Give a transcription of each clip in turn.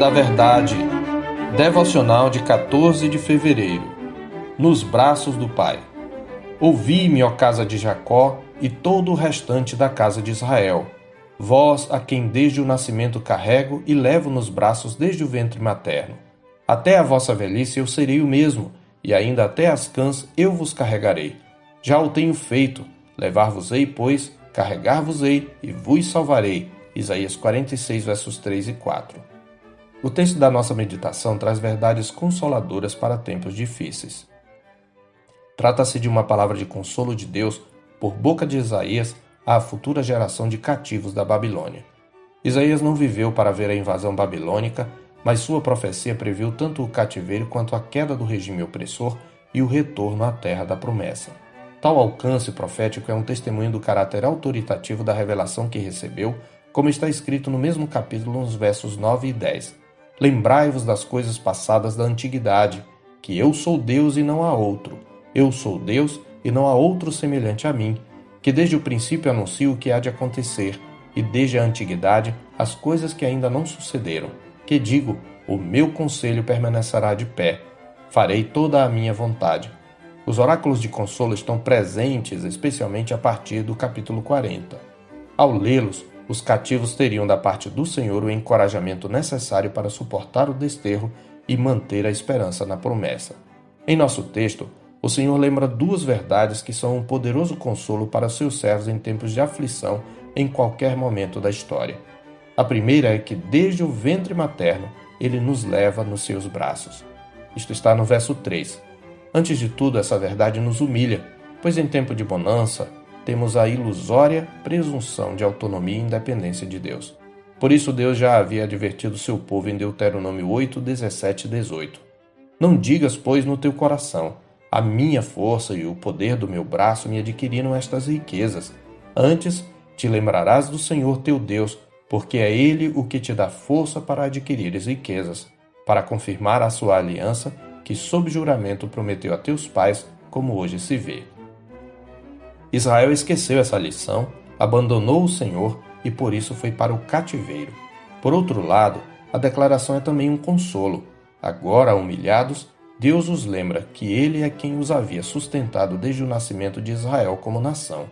da Verdade. Devocional de 14 de fevereiro. Nos braços do Pai. Ouvi-me, ó casa de Jacó, e todo o restante da casa de Israel. Vós, a quem desde o nascimento carrego e levo nos braços desde o ventre materno. Até a vossa velhice eu serei o mesmo, e ainda até as cãs eu vos carregarei. Já o tenho feito, levar-vos-ei, pois, carregar-vos-ei e vos salvarei Isaías 46, versos 3 e 4. O texto da nossa meditação traz verdades consoladoras para tempos difíceis. Trata-se de uma palavra de consolo de Deus por boca de Isaías à futura geração de cativos da Babilônia. Isaías não viveu para ver a invasão babilônica, mas sua profecia previu tanto o cativeiro quanto a queda do regime opressor e o retorno à terra da promessa. Tal alcance profético é um testemunho do caráter autoritativo da revelação que recebeu como está escrito no mesmo capítulo nos versos 9 e 10. Lembrai-vos das coisas passadas da antiguidade, que eu sou Deus e não há outro. Eu sou Deus e não há outro semelhante a mim, que desde o princípio anuncio o que há de acontecer, e desde a antiguidade as coisas que ainda não sucederam. Que digo, o meu conselho permanecerá de pé. Farei toda a minha vontade. Os oráculos de consolo estão presentes, especialmente a partir do capítulo 40. Ao lê-los, os cativos teriam da parte do Senhor o encorajamento necessário para suportar o desterro e manter a esperança na promessa. Em nosso texto, o Senhor lembra duas verdades que são um poderoso consolo para seus servos em tempos de aflição em qualquer momento da história. A primeira é que, desde o ventre materno, ele nos leva nos seus braços. Isto está no verso 3. Antes de tudo, essa verdade nos humilha, pois em tempo de bonança, temos a ilusória presunção de autonomia e independência de Deus. Por isso, Deus já havia advertido seu povo em Deuteronômio 8, 17 e 18. Não digas, pois, no teu coração: A minha força e o poder do meu braço me adquiriram estas riquezas. Antes, te lembrarás do Senhor teu Deus, porque é Ele o que te dá força para adquirires riquezas, para confirmar a sua aliança, que sob juramento prometeu a teus pais, como hoje se vê. Israel esqueceu essa lição, abandonou o Senhor e por isso foi para o cativeiro. Por outro lado, a declaração é também um consolo. Agora, humilhados, Deus os lembra que Ele é quem os havia sustentado desde o nascimento de Israel como nação.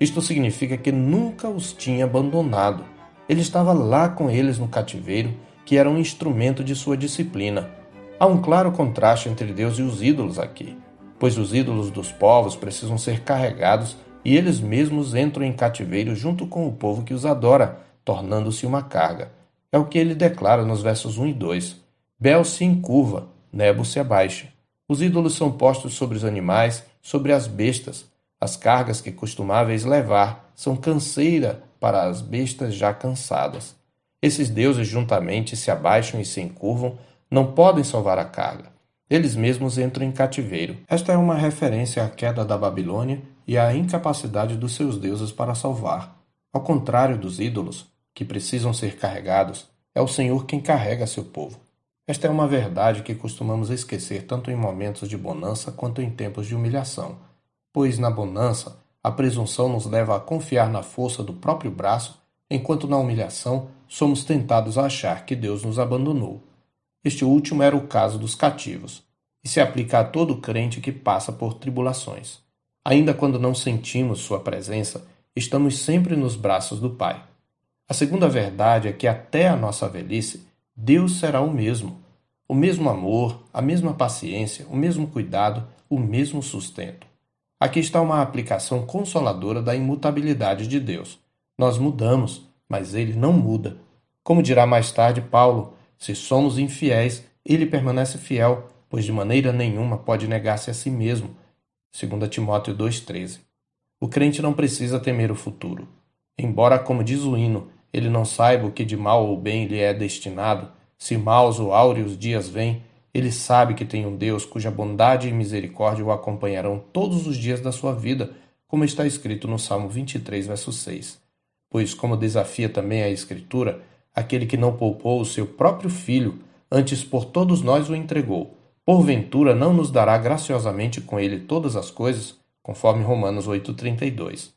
Isto significa que nunca os tinha abandonado. Ele estava lá com eles no cativeiro, que era um instrumento de sua disciplina. Há um claro contraste entre Deus e os ídolos aqui pois os ídolos dos povos precisam ser carregados e eles mesmos entram em cativeiro junto com o povo que os adora, tornando-se uma carga. É o que ele declara nos versos 1 e 2. Bel se encurva, Nebo se abaixa. Os ídolos são postos sobre os animais, sobre as bestas. As cargas que costumáveis levar são canseira para as bestas já cansadas. Esses deuses juntamente se abaixam e se encurvam, não podem salvar a carga eles mesmos entram em cativeiro. Esta é uma referência à queda da Babilônia e à incapacidade dos seus deuses para salvar. Ao contrário dos ídolos, que precisam ser carregados, é o Senhor quem carrega seu povo. Esta é uma verdade que costumamos esquecer tanto em momentos de bonança quanto em tempos de humilhação, pois na bonança a presunção nos leva a confiar na força do próprio braço, enquanto na humilhação somos tentados a achar que Deus nos abandonou. Este último era o caso dos cativos, e se aplica a todo crente que passa por tribulações. Ainda quando não sentimos sua presença, estamos sempre nos braços do Pai. A segunda verdade é que até a nossa velhice, Deus será o mesmo. O mesmo amor, a mesma paciência, o mesmo cuidado, o mesmo sustento. Aqui está uma aplicação consoladora da imutabilidade de Deus. Nós mudamos, mas ele não muda. Como dirá mais tarde Paulo, se somos infiéis, ele permanece fiel, pois de maneira nenhuma pode negar-se a si mesmo. 2 Timóteo 2,13. O crente não precisa temer o futuro. Embora, como diz o hino, ele não saiba o que de mal ou bem lhe é destinado, se maus ou áureos dias vêm, ele sabe que tem um Deus cuja bondade e misericórdia o acompanharão todos os dias da sua vida, como está escrito no Salmo 23, verso 6. Pois, como desafia também a Escritura, aquele que não poupou o seu próprio filho, antes por todos nós o entregou, porventura não nos dará graciosamente com ele todas as coisas, conforme Romanos 8:32.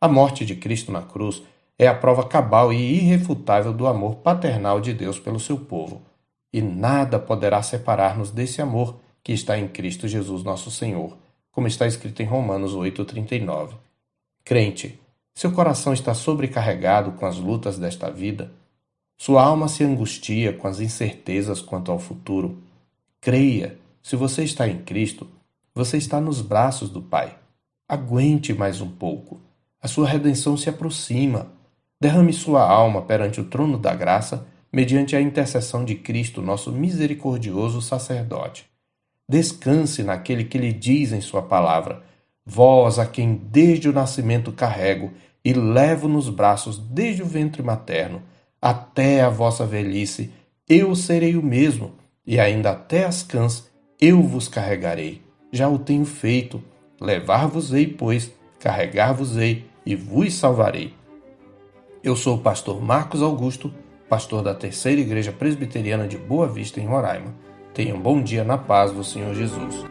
A morte de Cristo na cruz é a prova cabal e irrefutável do amor paternal de Deus pelo seu povo. e nada poderá separar-nos desse amor que está em Cristo Jesus nosso Senhor, como está escrito em Romanos 8,39. Crente, seu coração está sobrecarregado com as lutas desta vida? Sua alma se angustia com as incertezas quanto ao futuro? Creia, se você está em Cristo, você está nos braços do Pai. Aguente mais um pouco. A sua redenção se aproxima. Derrame sua alma perante o trono da graça, mediante a intercessão de Cristo, nosso misericordioso sacerdote. Descanse naquele que lhe diz em sua palavra: Vós a quem desde o nascimento carrego e levo nos braços desde o ventre materno, até a vossa velhice, eu serei o mesmo, e ainda até as cãs eu vos carregarei. Já o tenho feito. Levar-vos-ei, pois, carregar-vos-ei e vos salvarei. Eu sou o pastor Marcos Augusto, pastor da Terceira Igreja Presbiteriana de Boa Vista, em Roraima. Tenha um bom dia na paz do Senhor Jesus.